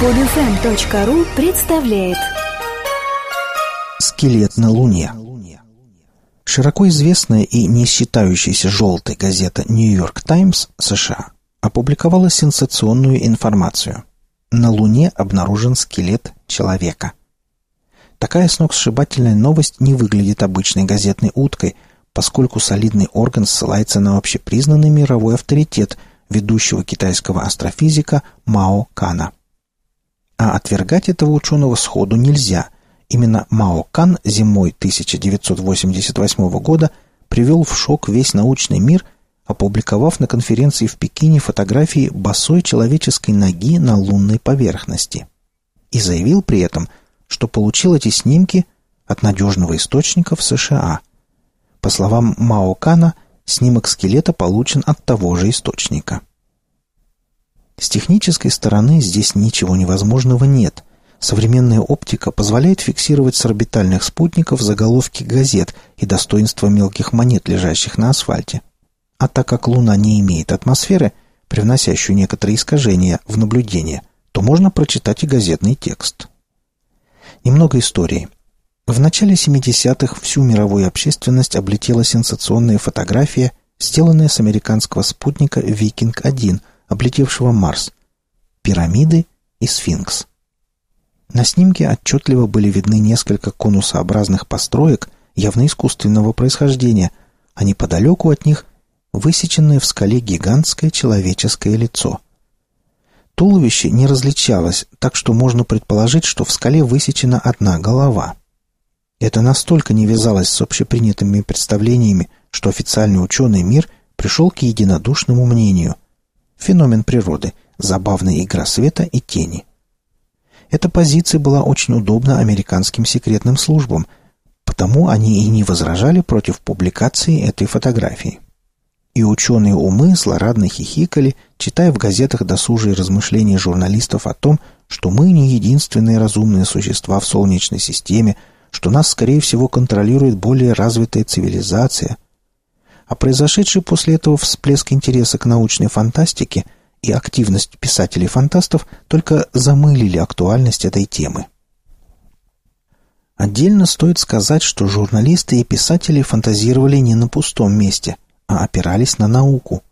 Подфм.ру представляет Скелет на Луне Широко известная и не считающаяся желтой газета «Нью-Йорк Таймс» США опубликовала сенсационную информацию. На Луне обнаружен скелет человека. Такая сногсшибательная новость не выглядит обычной газетной уткой, поскольку солидный орган ссылается на общепризнанный мировой авторитет ведущего китайского астрофизика Мао Кана. А отвергать этого ученого сходу нельзя. Именно Мао Кан зимой 1988 года привел в шок весь научный мир, опубликовав на конференции в Пекине фотографии босой человеческой ноги на лунной поверхности. И заявил при этом, что получил эти снимки от надежного источника в США. По словам Мао Кана, снимок скелета получен от того же источника. С технической стороны здесь ничего невозможного нет. Современная оптика позволяет фиксировать с орбитальных спутников заголовки газет и достоинства мелких монет, лежащих на асфальте. А так как Луна не имеет атмосферы, привносящую некоторые искажения в наблюдение, то можно прочитать и газетный текст. Немного истории. В начале 70-х всю мировую общественность облетела сенсационная фотография, сделанная с американского спутника «Викинг-1», облетевшего Марс, пирамиды и сфинкс. На снимке отчетливо были видны несколько конусообразных построек явно искусственного происхождения, а неподалеку от них высеченное в скале гигантское человеческое лицо. Туловище не различалось, так что можно предположить, что в скале высечена одна голова. Это настолько не вязалось с общепринятыми представлениями, что официальный ученый мир пришел к единодушному мнению – Феномен природы, забавная игра света и тени. Эта позиция была очень удобна американским секретным службам, потому они и не возражали против публикации этой фотографии. И ученые умы злорадно хихикали, читая в газетах досужие размышления журналистов о том, что мы не единственные разумные существа в Солнечной системе, что нас, скорее всего, контролирует более развитая цивилизация, а произошедший после этого всплеск интереса к научной фантастике и активность писателей-фантастов только замылили актуальность этой темы. Отдельно стоит сказать, что журналисты и писатели фантазировали не на пустом месте, а опирались на науку.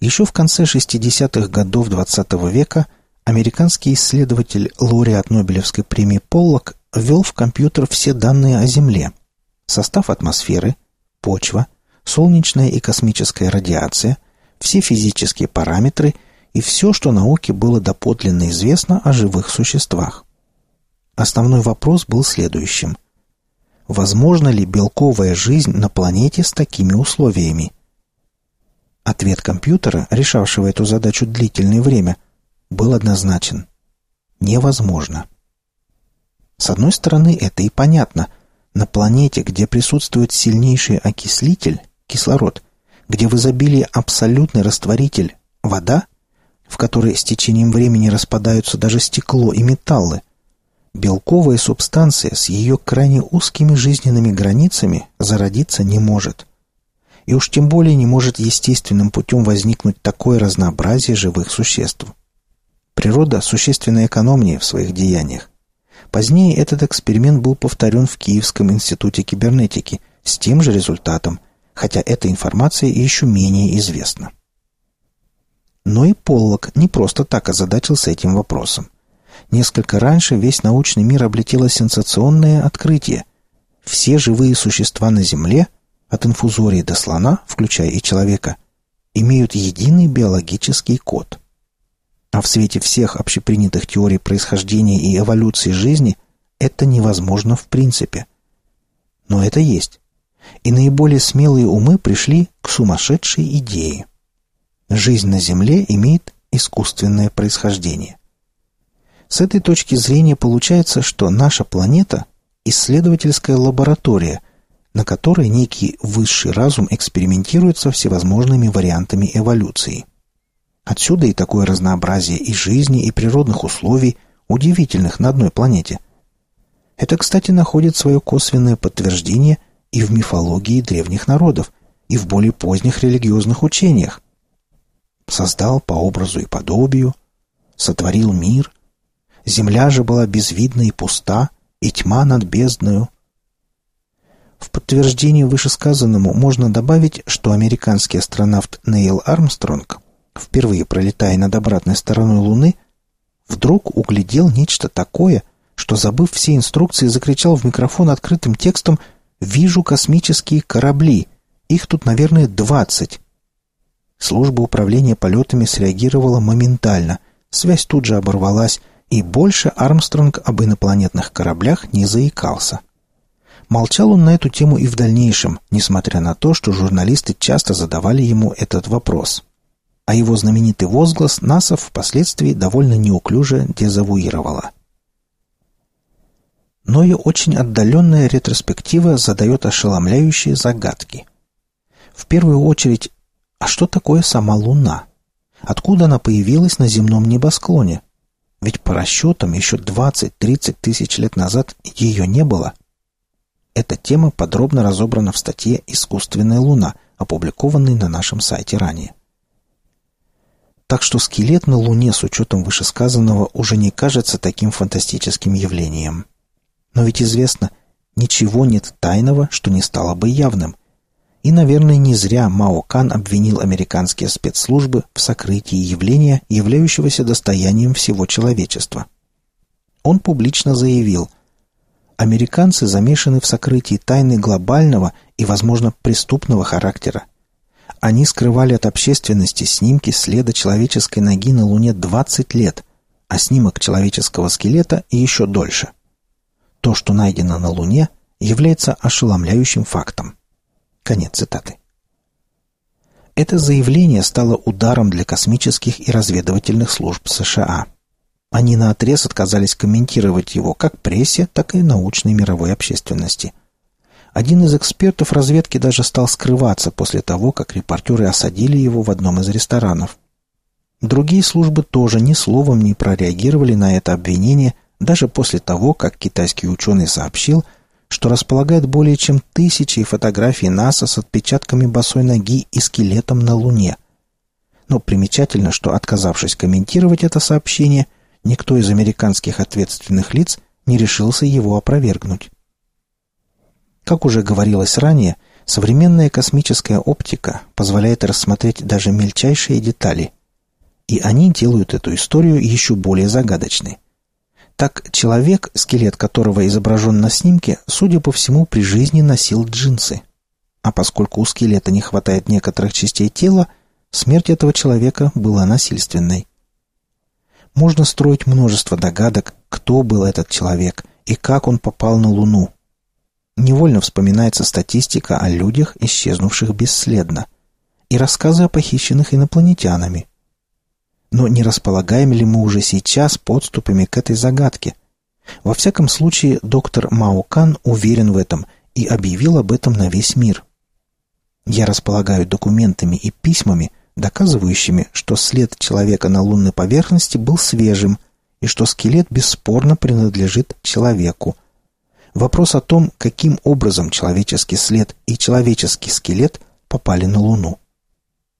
Еще в конце 60-х годов XX -го века американский исследователь, лауреат Нобелевской премии Поллок, ввел в компьютер все данные о Земле. Состав атмосферы, почва – солнечная и космическая радиация, все физические параметры и все, что науке было доподлинно известно о живых существах. Основной вопрос был следующим. Возможно ли белковая жизнь на планете с такими условиями? Ответ компьютера, решавшего эту задачу длительное время, был однозначен. Невозможно. С одной стороны, это и понятно. На планете, где присутствует сильнейший окислитель, кислород, где в изобилии абсолютный растворитель – вода, в которой с течением времени распадаются даже стекло и металлы, белковая субстанция с ее крайне узкими жизненными границами зародиться не может. И уж тем более не может естественным путем возникнуть такое разнообразие живых существ. Природа существенно экономнее в своих деяниях. Позднее этот эксперимент был повторен в Киевском институте кибернетики с тем же результатом – хотя эта информация еще менее известна. Но и Поллок не просто так озадачился этим вопросом. Несколько раньше весь научный мир облетело сенсационное открытие. Все живые существа на Земле, от инфузории до слона, включая и человека, имеют единый биологический код. А в свете всех общепринятых теорий происхождения и эволюции жизни это невозможно в принципе. Но это есть и наиболее смелые умы пришли к сумасшедшей идее. Жизнь на Земле имеет искусственное происхождение. С этой точки зрения получается, что наша планета – исследовательская лаборатория, на которой некий высший разум экспериментирует со всевозможными вариантами эволюции. Отсюда и такое разнообразие и жизни, и природных условий, удивительных на одной планете. Это, кстати, находит свое косвенное подтверждение и в мифологии древних народов, и в более поздних религиозных учениях. Создал по образу и подобию, сотворил мир, Земля же была безвидна и пуста, и тьма над бездною. В подтверждение вышесказанному можно добавить, что американский астронавт Нейл Армстронг, впервые пролетая над обратной стороной Луны, вдруг углядел нечто такое, что, забыв все инструкции, закричал в микрофон открытым текстом «Вижу космические корабли! Их тут, наверное, двадцать!» Служба управления полетами среагировала моментально, связь тут же оборвалась, и больше Армстронг об инопланетных кораблях не заикался. Молчал он на эту тему и в дальнейшем, несмотря на то, что журналисты часто задавали ему этот вопрос. А его знаменитый возглас НАСА впоследствии довольно неуклюже дезавуировала. Но и очень отдаленная ретроспектива задает ошеломляющие загадки. В первую очередь, а что такое сама Луна? Откуда она появилась на земном небосклоне? Ведь по расчетам еще 20-30 тысяч лет назад ее не было. Эта тема подробно разобрана в статье «Искусственная Луна», опубликованной на нашем сайте ранее. Так что скелет на Луне с учетом вышесказанного уже не кажется таким фантастическим явлением. Но ведь известно, ничего нет тайного, что не стало бы явным. И, наверное, не зря Мао Кан обвинил американские спецслужбы в сокрытии явления, являющегося достоянием всего человечества. Он публично заявил, американцы замешаны в сокрытии тайны глобального и, возможно, преступного характера. Они скрывали от общественности снимки следа человеческой ноги на Луне 20 лет, а снимок человеческого скелета еще дольше. То, что найдено на Луне, является ошеломляющим фактом. Конец цитаты. Это заявление стало ударом для космических и разведывательных служб США. Они наотрез отказались комментировать его как прессе, так и научной мировой общественности. Один из экспертов разведки даже стал скрываться после того, как репортеры осадили его в одном из ресторанов. Другие службы тоже ни словом не прореагировали на это обвинение, даже после того, как китайский ученый сообщил – что располагает более чем тысячей фотографий НАСА с отпечатками босой ноги и скелетом на Луне. Но примечательно, что, отказавшись комментировать это сообщение, никто из американских ответственных лиц не решился его опровергнуть. Как уже говорилось ранее, современная космическая оптика позволяет рассмотреть даже мельчайшие детали, и они делают эту историю еще более загадочной. Так человек, скелет которого изображен на снимке, судя по всему, при жизни носил джинсы. А поскольку у скелета не хватает некоторых частей тела, смерть этого человека была насильственной. Можно строить множество догадок, кто был этот человек и как он попал на Луну. Невольно вспоминается статистика о людях, исчезнувших бесследно, и рассказы о похищенных инопланетянами – но не располагаем ли мы уже сейчас подступами к этой загадке? Во всяком случае, доктор Маукан уверен в этом и объявил об этом на весь мир. Я располагаю документами и письмами, доказывающими, что след человека на лунной поверхности был свежим и что скелет бесспорно принадлежит человеку. Вопрос о том, каким образом человеческий след и человеческий скелет попали на Луну.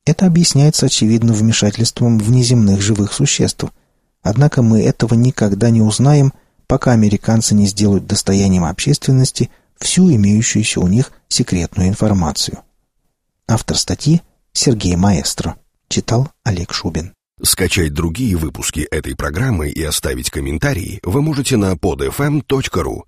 Это объясняется очевидно вмешательством внеземных живых существ. Однако мы этого никогда не узнаем, пока американцы не сделают достоянием общественности всю имеющуюся у них секретную информацию. Автор статьи Сергей Маэстро. Читал Олег Шубин. Скачать другие выпуски этой программы и оставить комментарии вы можете на podfm.ru.